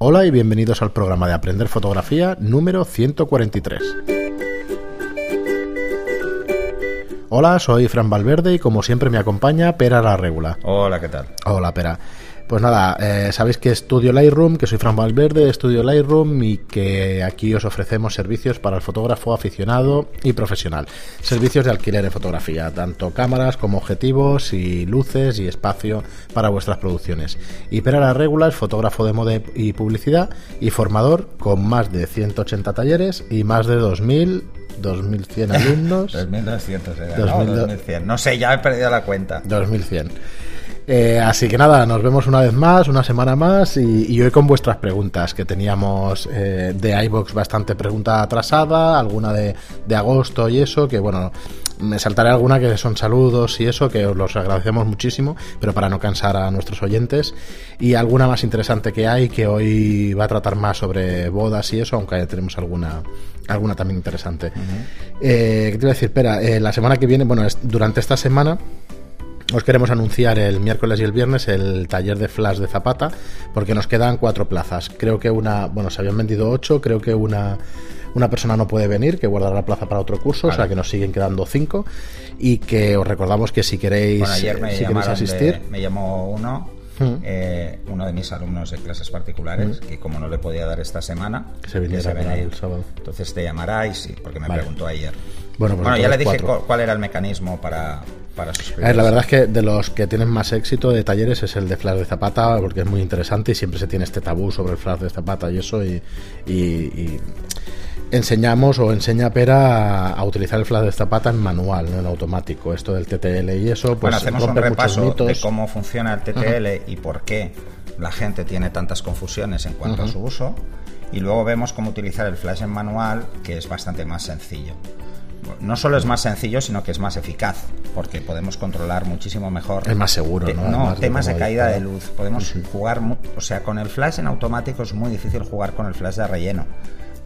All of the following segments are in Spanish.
Hola y bienvenidos al programa de Aprender Fotografía número 143. Hola, soy Fran Valverde y como siempre me acompaña Pera la Regula. Hola, ¿qué tal? Hola, Pera. Pues nada, eh, sabéis que estudio Lightroom, que soy Fran Valverde, estudio Lightroom y que aquí os ofrecemos servicios para el fotógrafo aficionado y profesional. Servicios de alquiler de fotografía, tanto cámaras como objetivos y luces y espacio para vuestras producciones. Y Pera la Regula es fotógrafo de moda y publicidad y formador con más de 180 talleres y más de 2000 2100 alumnos. 2200 era, no, 2100. No sé, ya he perdido la cuenta. 2100. Eh, así que nada, nos vemos una vez más, una semana más y, y hoy con vuestras preguntas, que teníamos eh, de iBox bastante pregunta atrasada, alguna de, de, agosto y eso, que bueno, me saltaré alguna que son saludos y eso, que os los agradecemos muchísimo, pero para no cansar a nuestros oyentes, y alguna más interesante que hay, que hoy va a tratar más sobre bodas y eso, aunque tenemos alguna alguna también interesante. Uh -huh. eh, ¿Qué te iba a decir? Espera, eh, la semana que viene, bueno, es, durante esta semana os queremos anunciar el miércoles y el viernes el taller de flash de Zapata, porque nos quedan cuatro plazas. Creo que una, bueno, se habían vendido ocho, creo que una, una persona no puede venir, que guardará la plaza para otro curso, vale. o sea que nos siguen quedando cinco. Y que os recordamos que si queréis, bueno, ayer me si queréis asistir. De, me llamó uno Mm. Eh, uno de mis alumnos de clases particulares, mm. que como no le podía dar esta semana, que se viniera el sábado. Entonces te llamará y sí, porque me vale. preguntó ayer. Bueno, pues bueno ya le dije cuatro. cuál era el mecanismo para, para A ver, la verdad es que de los que tienen más éxito de talleres es el de Flash de Zapata, porque es muy interesante y siempre se tiene este tabú sobre el Flash de Zapata y eso, y, y, y enseñamos o enseña Pera a, a, utilizar el flash de Zapata en manual, no en automático. Esto del TTL y eso, pues bueno, hacemos un repaso de cómo funciona el TTL y por qué la gente tiene tantas confusiones en cuanto a su uso. Y luego vemos cómo utilizar el flash en manual, que es bastante más sencillo. No solo es más sencillo, sino que es más eficaz, porque podemos controlar muchísimo mejor. Es más seguro, te, ¿no? no temas de, caída de luz. Podemos uh -huh. jugar, o sea, con el flash en automático es muy difícil jugar con el flash de relleno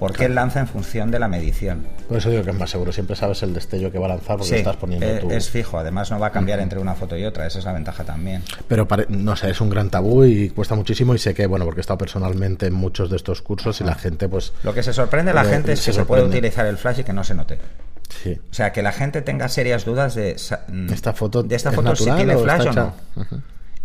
porque claro. él lanza en función de la medición. Por eso digo que es más seguro, siempre sabes el destello que va a lanzar porque sí, estás poniendo es, tu... es fijo, además no va a cambiar uh -huh. entre una foto y otra, esa es la ventaja también. Pero no sé, es un gran tabú y cuesta muchísimo y sé que, bueno, porque he estado personalmente en muchos de estos cursos y la gente pues... Lo que se sorprende la gente es que se puede utilizar el flash y que no se note. Sí. O sea, que la gente tenga serias dudas de esta foto, de esta foto si tiene flash o no.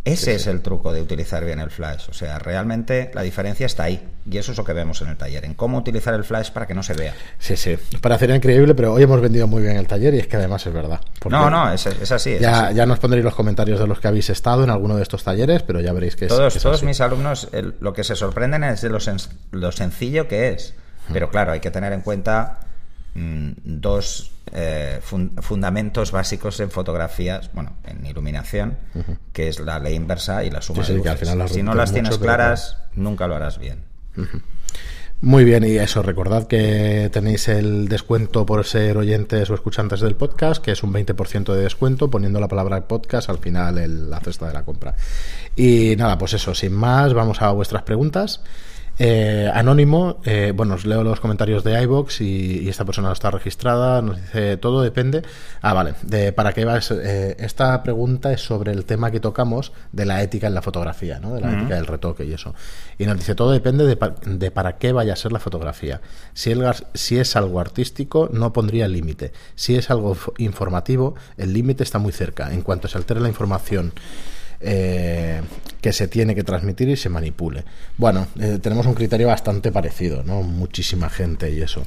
Ese sí, es sí. el truco de utilizar bien el flash. O sea, realmente la diferencia está ahí. Y eso es lo que vemos en el taller, en cómo utilizar el flash para que no se vea. Sí, sí. Parecería increíble, pero hoy hemos vendido muy bien el taller y es que además es verdad. No, no, es, es así. Es ya, así. ya nos pondréis los comentarios de los que habéis estado en alguno de estos talleres, pero ya veréis que es. Todos, es todos así. mis alumnos el, lo que se sorprenden es de lo, sen lo sencillo que es. Pero claro, hay que tener en cuenta mmm, dos eh, fun fundamentos básicos en fotografías, bueno, en iluminación, uh -huh. que es la ley inversa y la suma sí, de sí, luces. al final las si no las tienes mucho, claras, pero... nunca lo harás bien. Uh -huh. Muy bien, y eso, recordad que tenéis el descuento por ser oyentes o escuchantes del podcast, que es un 20% de descuento, poniendo la palabra podcast al final en la cesta de la compra. Y nada, pues eso, sin más, vamos a vuestras preguntas. Eh, anónimo, eh, bueno, os leo los comentarios de iBox y, y, esta persona está registrada, nos dice todo depende. Ah, vale, de para qué va. Eh, esta pregunta es sobre el tema que tocamos de la ética en la fotografía, ¿no? de la uh -huh. ética del retoque y eso. Y nos dice todo depende de, de, para qué vaya a ser la fotografía. Si, el, si es algo artístico, no pondría límite. Si es algo informativo, el límite está muy cerca. En cuanto se altere la información. Eh, que se tiene que transmitir y se manipule. Bueno, eh, tenemos un criterio bastante parecido, ¿no? Muchísima gente y eso.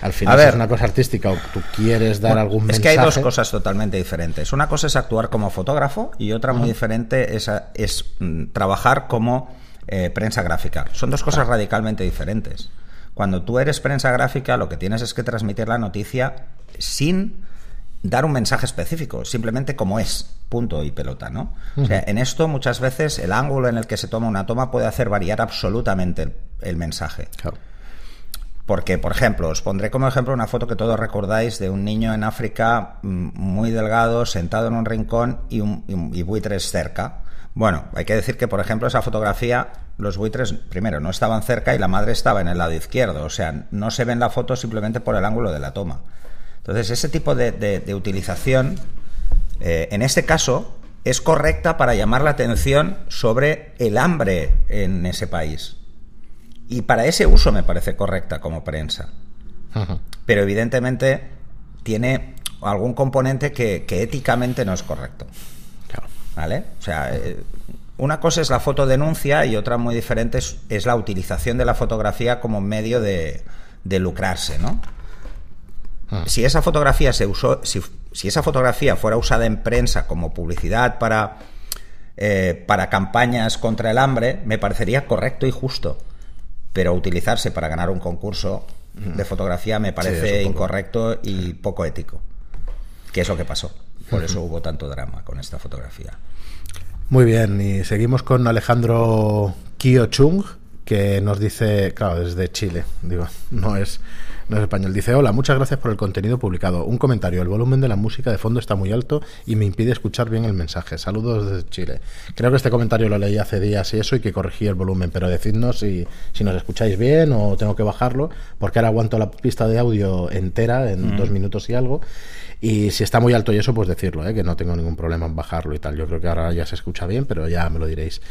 Al final, ver, si es una cosa artística o tú quieres dar bueno, algún mensaje. Es que hay dos cosas totalmente diferentes. Una cosa es actuar como fotógrafo y otra muy uh -huh. diferente es, es mm, trabajar como eh, prensa gráfica. Son dos cosas radicalmente diferentes. Cuando tú eres prensa gráfica, lo que tienes es que transmitir la noticia sin dar un mensaje específico, simplemente como es, punto y pelota, ¿no? Uh -huh. O sea, en esto muchas veces el ángulo en el que se toma una toma puede hacer variar absolutamente el, el mensaje. Claro. Porque, por ejemplo, os pondré como ejemplo una foto que todos recordáis de un niño en África mm, muy delgado, sentado en un rincón y, un, y, y buitres cerca. Bueno, hay que decir que, por ejemplo, esa fotografía, los buitres, primero, no estaban cerca y la madre estaba en el lado izquierdo. O sea, no se ve en la foto simplemente por el ángulo de la toma. Entonces, ese tipo de, de, de utilización, eh, en este caso, es correcta para llamar la atención sobre el hambre en ese país. Y para ese uso me parece correcta como prensa. Pero evidentemente tiene algún componente que, que éticamente no es correcto. Claro. ¿Vale? O sea, eh, una cosa es la fotodenuncia y otra muy diferente es, es la utilización de la fotografía como medio de, de lucrarse, ¿no? Ah. Si esa fotografía se usó, si, si esa fotografía fuera usada en prensa como publicidad para, eh, para campañas contra el hambre, me parecería correcto y justo. Pero utilizarse para ganar un concurso de fotografía me parece incorrecto y poco ético. Que es lo que pasó. Por eso hubo tanto drama con esta fotografía. Muy bien, y seguimos con Alejandro Kio Chung, que nos dice, claro, desde Chile, digo, no es, no es español. Dice, hola, muchas gracias por el contenido publicado. Un comentario, el volumen de la música de fondo está muy alto y me impide escuchar bien el mensaje. Saludos desde Chile. Creo que este comentario lo leí hace días y eso y que corregí el volumen, pero decidnos si, si nos escucháis bien o tengo que bajarlo, porque ahora aguanto la pista de audio entera en dos minutos y algo. Y si está muy alto y eso, pues decirlo, ¿eh? que no tengo ningún problema en bajarlo y tal. Yo creo que ahora ya se escucha bien, pero ya me lo diréis.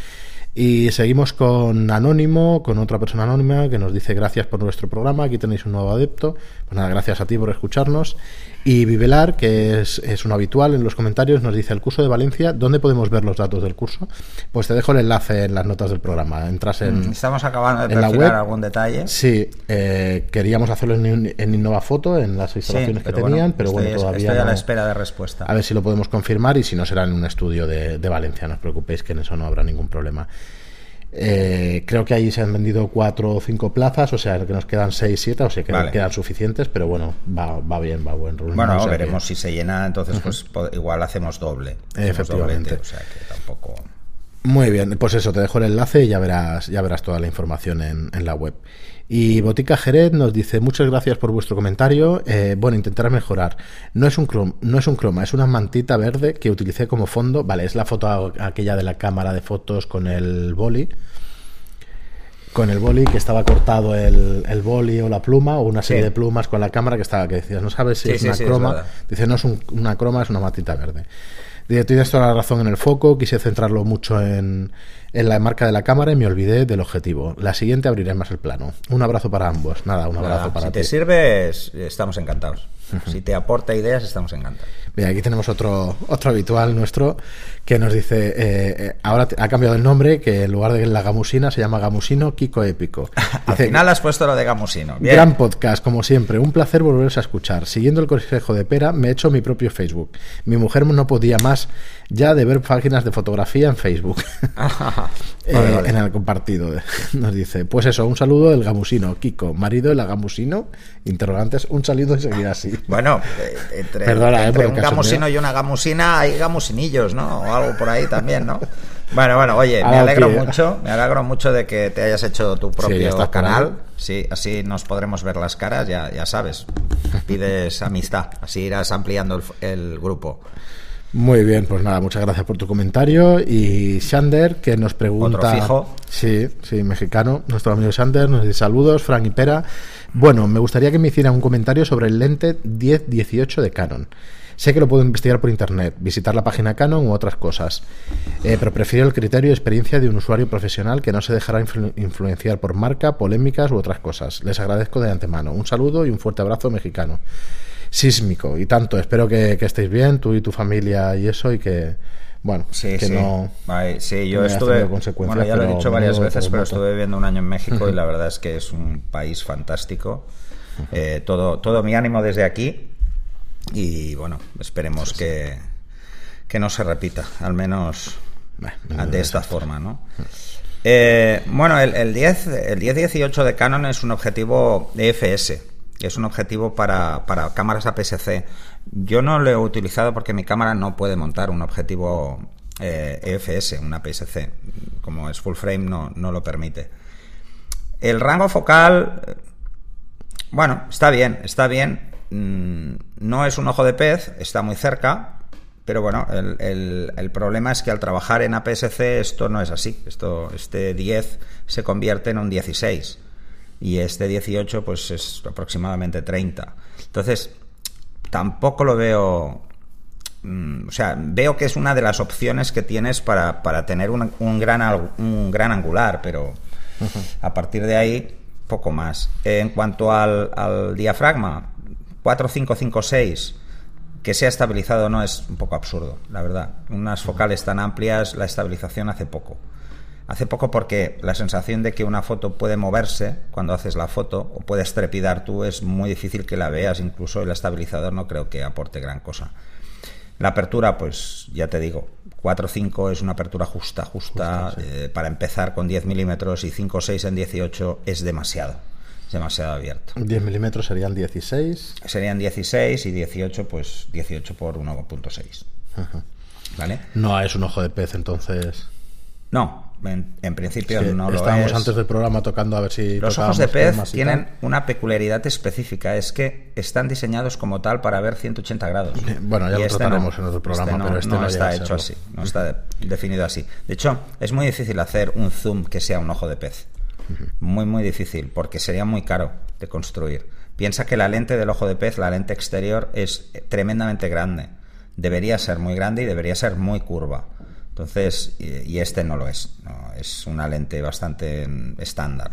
Y seguimos con Anónimo, con otra persona anónima que nos dice gracias por nuestro programa, aquí tenéis un nuevo adepto. Pues nada, gracias a ti por escucharnos. Y Vivelar, que es, es un habitual en los comentarios, nos dice el curso de Valencia, ¿dónde podemos ver los datos del curso? Pues te dejo el enlace en las notas del programa. Entras en, Estamos acabando de en la perfilar web. algún detalle. Sí, eh, queríamos hacerlo en, en Innovafoto, en las instalaciones que tenían, bueno, pero bueno, estoy- todavía estoy a la no- espera de respuesta. A ver si lo podemos confirmar y si no será en un estudio de, de Valencia, no os preocupéis que en eso no habrá ningún problema. Eh, creo que ahí se han vendido cuatro o cinco plazas, o sea que nos quedan seis, siete, o sea que Vale. quedan suficientes, pero bueno, va, va bien, va buen ritmo, Bueno, o sea que- veremos si se llena, entonces pues igual hacemos doble. Hacemos Efectivamente. doblete, o sea que tampoco... Muy bien, pues eso, te dejo el enlace y ya verás, ya verás toda la información en, en la web. Y Botica Jerez nos dice, muchas gracias por vuestro comentario. Eh, bueno, intentaré mejorar. No es un croma, no es un croma, es una mantita verde que utilicé como fondo. Vale, es la foto aquella de la cámara de fotos con el boli. Con el boli que estaba cortado el, el boli o la pluma, o una serie Sí. de plumas con la cámara que estaba, que decías, no sabes si Sí, es sí, una es croma. Dice, no es un- una croma, es una matita verde. Tienes toda la razón en el foco, quise centrarlo mucho en, en la marca de la cámara y me olvidé del objetivo. La siguiente abriré más el plano. Un abrazo para ambos. Nada, un abrazo Nada, para si ti. te sirve, es- estamos encantados. Si te aporta ideas, estamos encantados. Bien, aquí tenemos otro, otro habitual nuestro que nos dice, eh, eh, ahora te- ha cambiado el nombre, que en lugar de la gamusina se llama gamusino Kiko Épico. Al Dice, final has puesto lo de Gamusino. Bien. Gran podcast, como siempre. Un placer volveros a escuchar. Siguiendo el consejo de Pera, me he hecho mi propio Facebook. Mi mujer no podía más ya de ver páginas de fotografía en Facebook. Eh, Vale, vale. En el compartido. Nos dice, pues eso, un saludo del gamusino. Kiko, marido de la gamusino. Interrogantes, un saludo y seguir así. Bueno, eh, entre, Perdona, eh, entre un gamusino y una gamusina hay gamusinillos, ¿no? O algo por ahí también, ¿no? Bueno, bueno, oye, me Ahora, alegro mucho, me alegro mucho de que te hayas hecho tu propio canal. Sí, así nos podremos ver las caras, ya, ya sabes. Pides amistad, así irás ampliando el, el grupo. Muy bien, pues nada, muchas gracias por tu comentario. Y Shander, que nos pregunta. Otro fijo. Sí, sí, mexicano. Nuestro amigo Shander nos dice saludos, Frank y Pera. Bueno, me gustaría que me hicieran un comentario sobre el lente 1018 de Canon. Sé que lo puedo investigar por internet, visitar la página Canon u otras cosas, Eh, pero prefiero el criterio y experiencia de un usuario profesional que no se dejará influ- influenciar por marca, polémicas u otras cosas. Les agradezco de antemano. Un saludo y un fuerte abrazo mexicano. Sísmico y tanto. Espero que, que estéis bien, tú y tu familia y eso, y que, bueno, Sí, que sí. no. Ay, sí, yo estuve. Bueno, ya lo he dicho varias veces, pero estuve viviendo un año en México y la verdad es que es un país fantástico. Eh, todo, todo mi ánimo desde aquí y bueno, esperemos que, que no se repita, al menos de esta forma, ¿no? Eh, bueno, el, el 10, el 10-18 de Canon es un objetivo EFS, es un objetivo para, para cámaras APS-C. Yo no lo he utilizado porque mi cámara no puede montar un objetivo eh, EFS, un APS-C. Como es full frame, no, no lo permite. El rango focal, bueno, está bien, está bien. Mm, No es un ojo de pez, está muy cerca, pero bueno, el, el- el problema es que al trabajar en APS-C esto no es así. Esto, este 10 se convierte en un 16 y este 18 pues es aproximadamente 30. Entonces, tampoco lo veo... mm, O sea, veo que es una de las opciones que tienes para, para tener un, un gran, un gran angular, pero A partir de ahí, poco más. En cuanto al, al diafragma, 4556 que sea estabilizado o no es un poco absurdo, la verdad. Unas focales tan amplias, la estabilización hace poco. Hace poco porque la sensación de que una foto puede moverse cuando haces la foto o puedes trepidar tú es muy difícil que la veas, incluso el estabilizador no creo que aporte gran cosa. La apertura, pues ya te digo, 4.5 es una apertura justa, justa. Eh, para empezar con 10 milímetros y 5.6 en 18 es demasiado demasiado abierto. 10 milímetros serían 16. Serían 16 y 18, pues 18 por 1.6. ¿Vale? No es un ojo de pez, entonces. No, en, principio no lo Estábamos antes del programa tocando a ver si. Los ojos de pez tienen una peculiaridad específica, es que están diseñados como tal para ver 180 grados. Bueno, ya lo este trataremos en otro programa, este pero este no, está hecho así, no está definido así. De hecho, es muy difícil hacer un zoom que sea un ojo de pez. Muy, muy difícil, porque sería muy caro de construir. Piensa que la lente del ojo de pez, la lente exterior, es tremendamente grande. Debería ser muy grande y debería ser muy curva. Entonces, y este no lo es. Es una lente bastante estándar.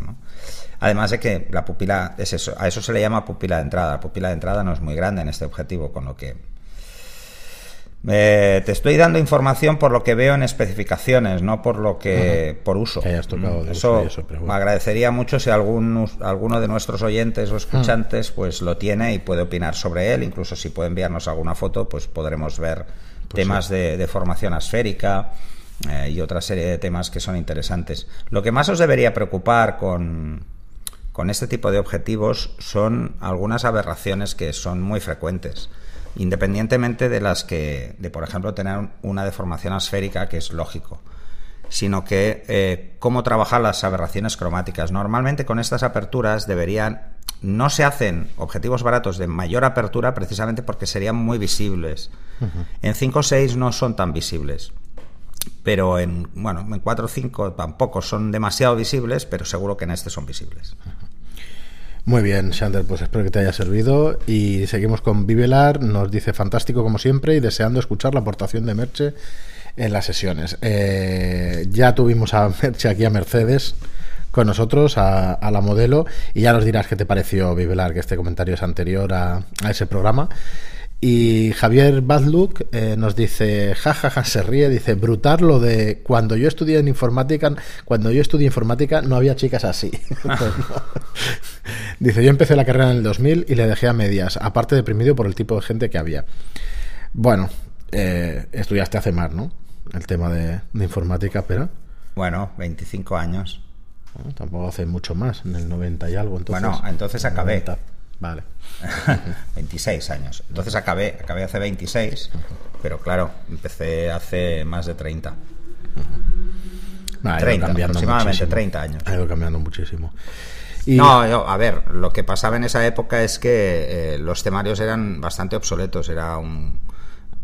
Además de que la pupila es eso. A eso se le llama pupila de entrada. La pupila de entrada no es muy grande en este objetivo, con lo que eh, te estoy dando información por lo que veo en especificaciones, no por lo que por uso. eso, me agradecería mucho si algún, alguno de nuestros oyentes o escuchantes pues lo tiene y puede opinar sobre él. Incluso si puede enviarnos alguna foto, pues podremos ver pues temas de, formación asférica eh, y otra serie de temas que son interesantes. Lo que más os debería preocupar con, con este tipo de objetivos son algunas aberraciones que son muy frecuentes independientemente de las que, de por ejemplo, tener una deformación asférica, que es lógico, sino que eh, cómo trabajar las aberraciones cromáticas. Normalmente con estas aperturas deberían, no se hacen objetivos baratos de mayor apertura precisamente porque serían muy visibles. En 5 o 6 no son tan visibles. Pero en, bueno, en 4 o 5 tampoco son demasiado visibles, pero seguro que en este son visibles. Muy bien, Shander, pues espero que te haya servido. Y seguimos con Vivelar, nos dice fantástico como siempre y deseando escuchar la aportación de Merche en las sesiones. Eh, ya tuvimos a Merche aquí a Mercedes con nosotros, a, la modelo, y ya nos dirás qué te pareció Vivelar, que este comentario es anterior a, a ese programa. Y Javier Badluk eh, nos dice, jajaja, se ríe, dice, brutal lo de cuando yo estudié en informática, cuando yo estudié informática no había chicas así. Pues dice, yo empecé la carrera en el 2000 y le dejé a medias, aparte deprimido por el tipo de gente que había. Bueno, eh, estudiaste hace más, ¿no? El tema de, informática, pero... Bueno, 25 años. Tampoco hace mucho más, en el 90 y algo. Entonces, bueno, entonces acabé. Vale. 26 años. Entonces acabé, acabé hace 26, pero claro, empecé hace más de 30. 30, aproximadamente 30 años. Ha ido cambiando muchísimo. No, a ver, lo que pasaba en esa época es que eh, los temarios eran bastante obsoletos, era un,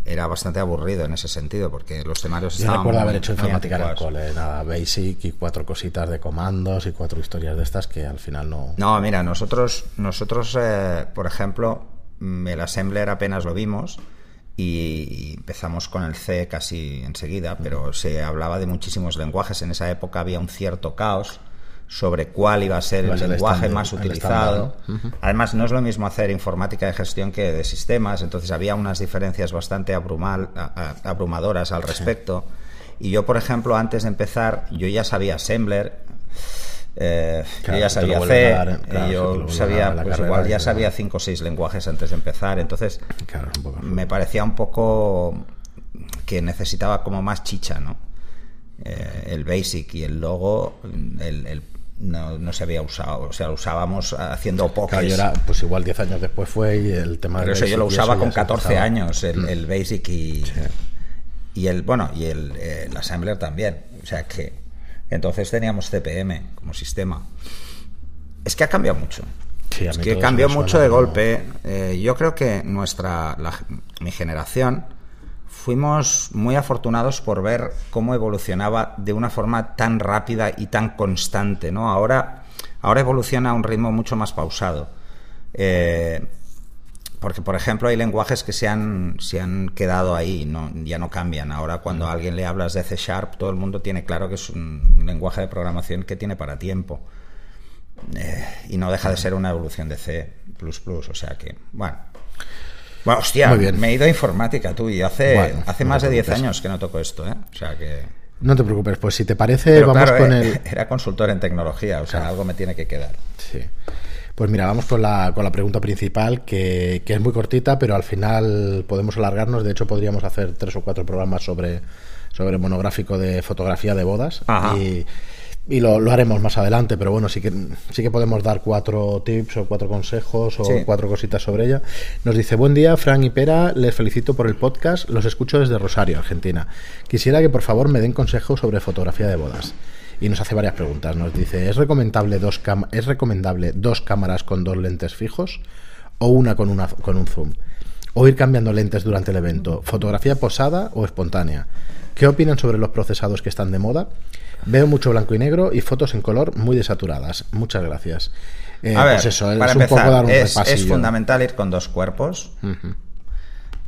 era bastante aburrido en ese sentido, porque los temarios Yo recuerdo haber hecho informática en el cole, nada, basic y cuatro cositas de comandos y cuatro historias de estas que al final no... No, mira, nosotros, nosotros eh, por ejemplo, el assembler apenas lo vimos y empezamos con el C casi enseguida, pero se hablaba de muchísimos lenguajes. En esa época había un cierto caos sobre cuál iba a ser el lenguaje más utilizado. Además, no es lo mismo hacer informática de gestión que de sistemas, entonces había unas diferencias bastante abrumadoras al respecto. Y yo, por ejemplo, antes de empezar, yo ya sabía Assembler, eh, yo ya sabía C, eh, yo sabía, pues igual ya sabía cinco o seis lenguajes antes de empezar, entonces me parecía un poco que necesitaba como más chicha, ¿no? Eh, el basic y el logo, el, el no, no, se había usado, o sea, lo usábamos haciendo pokés. pues igual 10 años después fue y el tema Pero eso yo lo usaba con 14 años, mm. el, Basic y, y el, bueno, y el, Assembler también. O sea que entonces teníamos CPM como sistema. Es que ha cambiado mucho. es que cambió mucho de golpe. Eh, yo creo que nuestra, mi generación, fuimos muy afortunados por ver cómo evolucionaba de una forma tan rápida y tan constante, ¿no? Ahora, ahora evoluciona a un ritmo mucho más pausado. Eh, porque, por ejemplo, hay lenguajes que se han, se han quedado ahí, no, ya no cambian. Ahora, cuando a alguien le hablas de C Sharp, todo el mundo tiene claro que es un lenguaje de programación que tiene para tiempo. Eh, y no deja de ser una evolución de C. O sea que, bueno. Bueno, hostia, me he ido a informática tú y hace, hace más de 10 años que no toco esto, ¿eh? O sea que. No te preocupes, pues si te parece, vamos con eh, el. Era consultor en tecnología, o sea, algo me tiene que quedar. Sí. Pues mira, vamos con la, con la pregunta principal, que, es muy cortita, pero al final podemos alargarnos. De hecho, podríamos hacer tres o cuatro programas sobre, sobre monográfico de fotografía de bodas. Y, y lo, haremos más adelante, pero bueno, sí que, sí que podemos dar cuatro tips o cuatro consejos o cuatro cositas sobre ella. Nos dice, buen día, Fran y Pera, les felicito por el podcast, los escucho desde Rosario, Argentina. Quisiera que por favor me den consejos sobre fotografía de bodas y nos hace varias preguntas. Nos dice, ¿es recomendable dos, ¿es recomendable dos cámaras con dos lentes fijos o una con, una con un zoom? ¿O ir cambiando lentes durante el evento? ¿Fotografía posada o espontánea? ¿Qué opinan sobre los procesados que están de moda? Veo mucho blanco y negro y fotos en color muy desaturadas. Muchas gracias. Eh, a ver, pues eso, es un poco dar un es, es fundamental ir con dos cuerpos.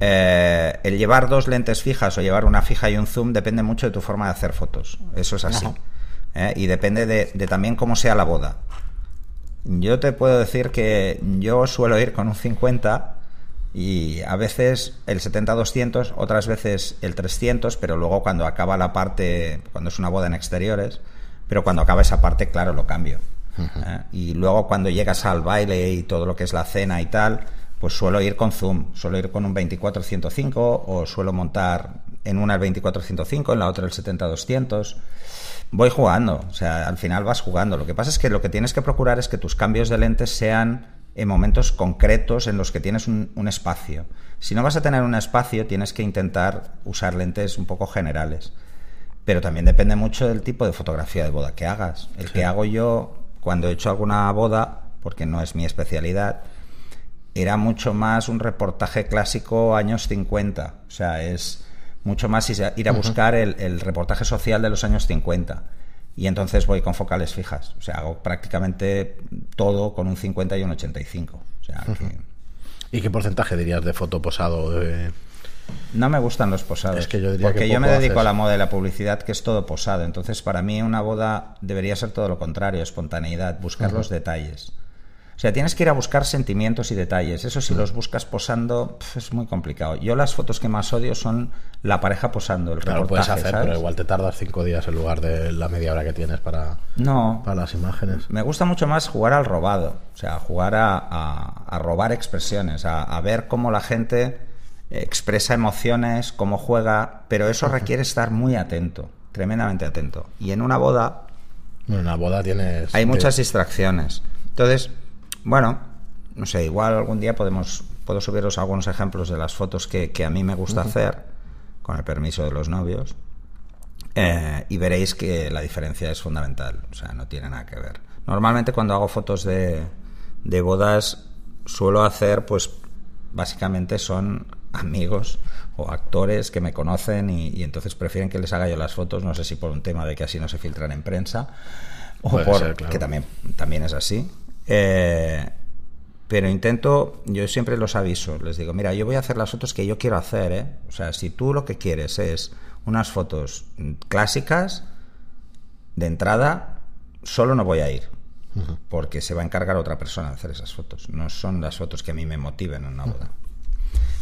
Eh, el llevar dos lentes fijas o llevar una fija y un zoom depende mucho de tu forma de hacer fotos. Eso es así. ¿eh? y depende de, también cómo sea la boda. Yo te puedo decir que yo suelo ir con un 50 y a veces el 70-200, otras veces el 300, pero luego cuando acaba la parte, cuando es una boda en exteriores, pero cuando acaba esa parte, claro, lo cambio. ¿eh? Y luego cuando llegas al baile y todo lo que es la cena y tal, pues suelo ir con zoom, suelo ir con un 24-105 o suelo montar en una el 24-105, en la otra el 70-200 voy jugando, o sea, al final vas jugando. Lo que pasa es que lo que tienes que procurar es que tus cambios de lentes sean en momentos concretos en los que tienes un, espacio. Si no vas a tener un espacio, tienes que intentar usar lentes un poco generales. Pero también depende mucho del tipo de fotografía de boda que hagas. El que hago yo cuando he hecho alguna boda, porque no es mi especialidad, era mucho más un reportaje clásico años 50. O sea, es mucho más ir a buscar el, reportaje social de los años 50. Y entonces voy con focales fijas. O sea, hago prácticamente todo con un 50 y un 85. O sea, ¿Y qué porcentaje dirías de foto posado? No me gustan los posados. que yo porque yo me dedico a la moda y la publicidad, que es todo posado. Entonces, para mí, una boda debería ser todo lo contrario: espontaneidad, buscar los detalles. O sea, tienes que ir a buscar sentimientos y detalles. Eso si los buscas posando es muy complicado. Yo las fotos que más odio son la pareja posando, el claro, puedes hacer, pero igual te tardas cinco días en lugar de la media hora que tienes para, no, para las imágenes. Me gusta mucho más jugar al robado, o sea, jugar a, robar expresiones, a, ver cómo la gente expresa emociones, cómo juega, pero eso requiere estar muy atento, tremendamente atento. Y en una boda... En una boda tienes... Hay muchas distracciones. Entonces, bueno, no sé, igual algún día podemos puedo subiros algunos ejemplos de las fotos que, a mí me gusta hacer, con el permiso de los novios, eh, y veréis que la diferencia es fundamental, o sea, no tiene nada que ver. Normalmente cuando hago fotos de, de bodas suelo hacer, pues básicamente son amigos o actores que me conocen y, entonces prefieren que les haga yo las fotos, no sé si por un tema de que así no se filtran en prensa o por que también, también es así. Eh, pero intento, yo siempre los aviso, les digo, mira, yo voy a hacer las fotos que yo quiero hacer, ¿eh? O sea, si tú lo que quieres es unas fotos clásicas, de entrada, solo no voy a ir, porque se va a encargar otra persona de hacer esas fotos. No son las fotos que a mí me motiven en una boda.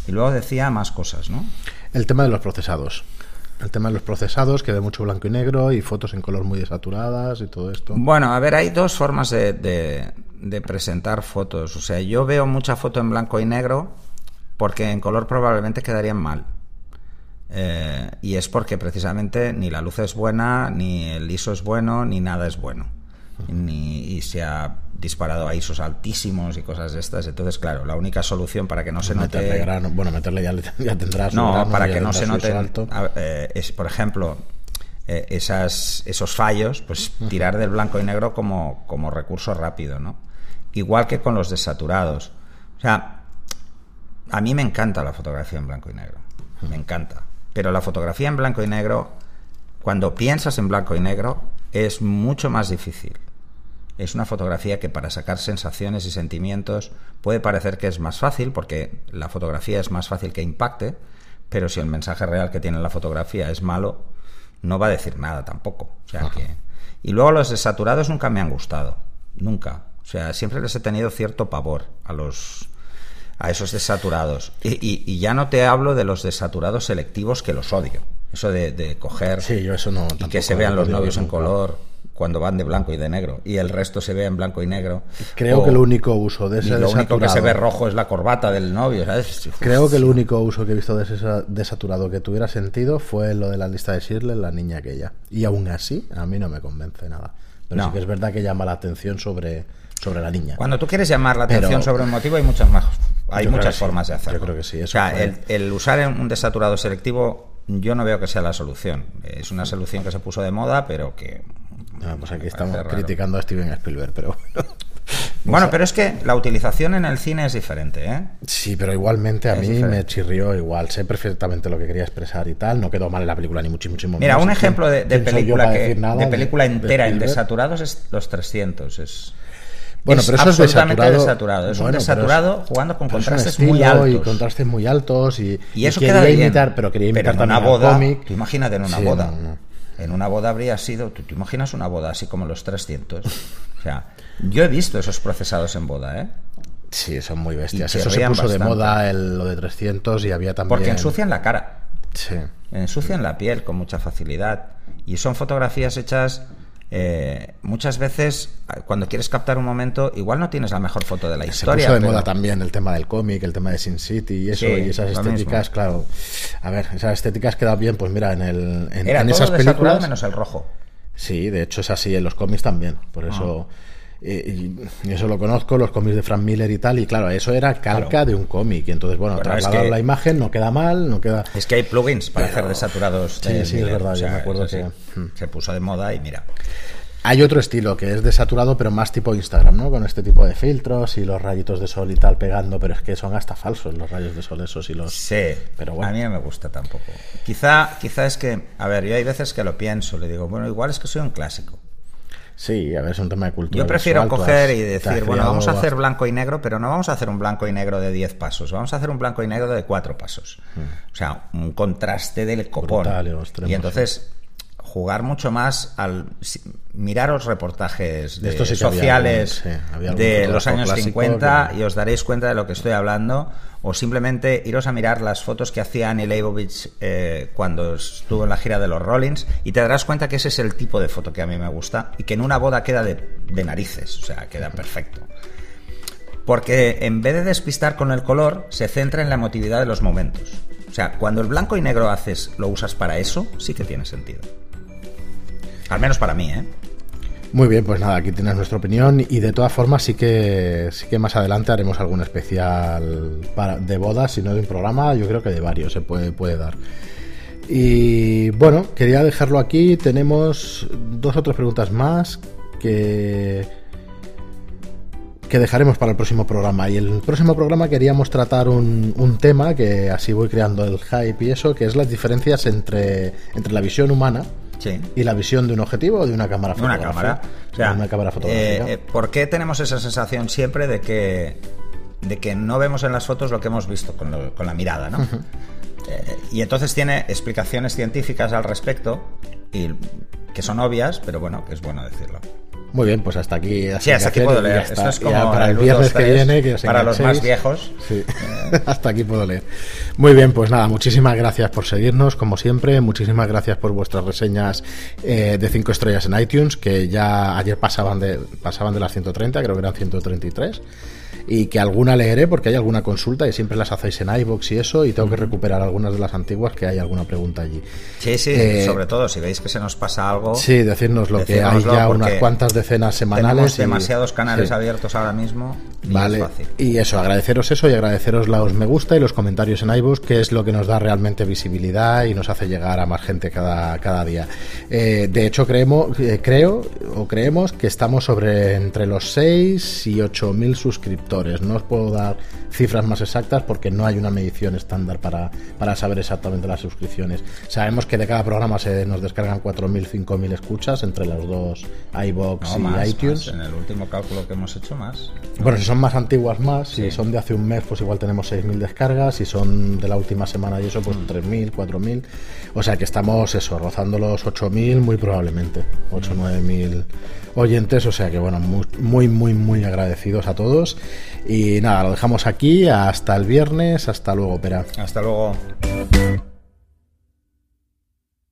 Y luego decía más cosas, ¿no? El tema de los procesados. El tema de los procesados, que ve mucho blanco y negro y fotos en color muy desaturadas y todo esto. Bueno, a ver, hay dos formas de, de, presentar fotos. O sea, yo veo mucha foto en blanco y negro porque en color probablemente quedarían mal. Eh, y es porque precisamente ni la luz es buena, ni el ISO es bueno, ni nada es bueno. Ni, y se ha disparado a ISOs altísimos y cosas de estas. Entonces, claro, la única solución para que no se note. bueno, meterle ya, ya tendrás. No, para que no se note. Eh, es, por ejemplo, eh, esas, esos fallos, pues tirar del blanco y negro como, como recurso rápido, ¿no? Igual que con los desaturados. O sea, a mí me encanta la fotografía en blanco y negro. Me encanta. Pero la fotografía en blanco y negro, cuando piensas en blanco y negro, es mucho más difícil es una fotografía que para sacar sensaciones y sentimientos puede parecer que es más fácil, porque la fotografía es más fácil que impacte, pero si el mensaje real que tiene la fotografía es malo, no va a decir nada tampoco. O sea que... Y luego los desaturados nunca me han gustado, nunca. O sea, siempre les he tenido cierto pavor a los a esos desaturados. Y, ya no te hablo de los desaturados selectivos que los odio. Eso de, coger sí, yo eso no, y que se vean los novios en color cuando van de blanco y de negro y el resto se ve en blanco y negro. Creo que el único uso de ese lo único que se ve rojo es la corbata del novio, ¿sabes? Creo que el único uso que he visto de ese desaturado que tuviera sentido fue lo de la lista de Shirley, la niña aquella. Y aún así, a mí no me convence nada. Pero sí que es verdad que llama la atención sobre, sobre la niña. Cuando tú quieres llamar la atención sobre un motivo hay muchas más hay muchas formas de hacerlo. Yo creo que sí. o sea, el, usar un desaturado selectivo yo no veo que sea la solución. Es una solución que se puso de moda, pero que... Ah, pues aquí estamos criticando a Steven Spielberg, pero bueno. Bueno, pero es que la utilización en el cine es diferente, ¿eh? Sí, pero igualmente a mí me chirrió igual. Sé perfectamente lo que quería expresar y tal. No quedó mal en la película, ni muchísimo Mira, un ejemplo de, película, que, de película entera en desaturados es Los 300. Es bueno, pero eso es desaturado. Es un desaturado jugando con contrastes muy altos. Y contrastes muy altos. Y, eso quería imitar, pero quería imitar pero en una boda. Tú imagínate en una boda. En una boda habría sido. ¿tú te imaginas una boda así como los 300? o sea, yo he visto esos procesados en boda, ¿eh? Sí, son muy bestias. Eso se puso de moda el, lo de 300 y había también. Porque ensucian la cara. Sí. Ensucian la piel con mucha facilidad. Y son fotografías hechas eh, muchas veces cuando quieres captar un momento igual no tienes la mejor foto de la historia. Se puso de moda también el tema del cómic, el tema de Sin City y eso y esas estéticas, claro. A ver, esas estéticas quedan bien, pues mira, en el en, Era en todo esas películas menos el rojo. Sí, de hecho es así en los cómics también, por eso ah. Y, eso lo conozco, los cómics de Frank Miller y tal, y claro, eso era calca de un cómic. Y entonces, bueno, trasladar la imagen no queda mal, no queda. Es que hay plugins para hacer desaturados. Sí, sí, es verdad, yo me acuerdo que. Hmm. Se puso de moda y mira. Hay otro estilo que es desaturado, pero más tipo Instagram, ¿no? Con este tipo de filtros y los rayitos de sol y tal pegando, pero es que son hasta falsos los rayos de sol esos y los. Sí, pero bueno. A mí no me gusta tampoco. Quizá, quizá es que, a ver, yo hay veces que lo pienso, le digo, bueno, igual es que soy un clásico. Sí, a ver, es un tema de cultura. Yo prefiero coger y decir, bueno, vamos a hacer blanco y negro, pero no vamos a hacer un blanco y negro de 10 pasos, vamos a hacer un blanco y negro de 4 pasos. Hmm. O sea, un contraste del copón. y entonces, jugar mucho más al miraros reportajes de sociales de los años 50 y os daréis cuenta de lo que estoy hablando o simplemente iros a mirar las fotos que hacía Annie Leibovitz eh, cuando estuvo en la gira de los Rollins y te darás cuenta que ese es el tipo de foto que a mí me gusta y que en una boda queda de, de narices, o sea, queda perfecto. Porque en vez de despistar con el color, se centra en la emotividad de los momentos. O sea, cuando el blanco y negro haces, lo usas para eso, sí que tiene sentido. Al menos para mí, ¿eh? Muy bien, pues nada, aquí tienes nuestra opinión y de todas formas sí que sí que más adelante haremos algún especial para, de bodas, si no de un programa, yo creo que de varios se puede, puede dar. Y bueno, quería dejarlo aquí, tenemos dos o tres preguntas más que que dejaremos para el próximo programa. Y el próximo programa queríamos tratar un, un, tema que así voy creando el hype y eso, que es las diferencias entre, entre la visión humana y la visión de un objetivo o de una cámara fotográfica. Una cámara. O sea, una cámara fotográfica. Eh, eh, ¿Por qué tenemos esa sensación siempre de que, de que no vemos en las fotos lo que hemos visto con, la mirada, ¿no? Eh, y entonces tiene explicaciones científicas al respecto y que son obvias, pero bueno, que es bueno decirlo. Muy bien, pues hasta aquí. Sí, hasta aquí puedo leer. Esto es como para el viernes que viene. Que para los más viejos. Sí. hasta aquí puedo leer. Muy bien, pues nada, muchísimas gracias por seguirnos, como siempre. Muchísimas gracias por vuestras reseñas eh, de 5 estrellas en iTunes, que ya ayer pasaban de, pasaban de las 130, creo que eran 133 y que alguna leeré porque hay alguna consulta y siempre las hacéis en iBox y eso y tengo que recuperar algunas de las antiguas que hay alguna pregunta allí. Sí, sí, eh, sobre todo si veis que se nos pasa algo. Sí, decirnos lo que hay ya unas cuantas decenas semanales. Tenemos demasiados canales abiertos ahora mismo. vale. Y eso, agradeceros eso y agradeceros los me gusta y los comentarios en iVoox, que es lo que nos da realmente visibilidad y nos hace llegar a más gente cada, cada día. Eh, de hecho, creemos, eh, creo o creemos que estamos sobre entre los 6 y 8 mil suscriptores. No os puedo dar cifras más exactas porque no hay una medición estándar para, para saber exactamente las suscripciones. Sabemos que de cada programa se nos descargan 4.000, 5.000 escuchas entre los dos iBox y iTunes. En el último cálculo que hemos hecho más. Bueno, si son más antiguas más, si son de hace un mes, pues igual tenemos 6.000 descargas, si son de la última semana y eso, pues 3.000, 4.000. O sea que estamos eso, rozando los 8.000 muy probablemente, 8 o 9.000 oyentes, o sea que bueno, muy, muy, muy, agradecidos a todos. Y nada, lo dejamos aquí, hasta el viernes, hasta luego, Pera. Hasta luego.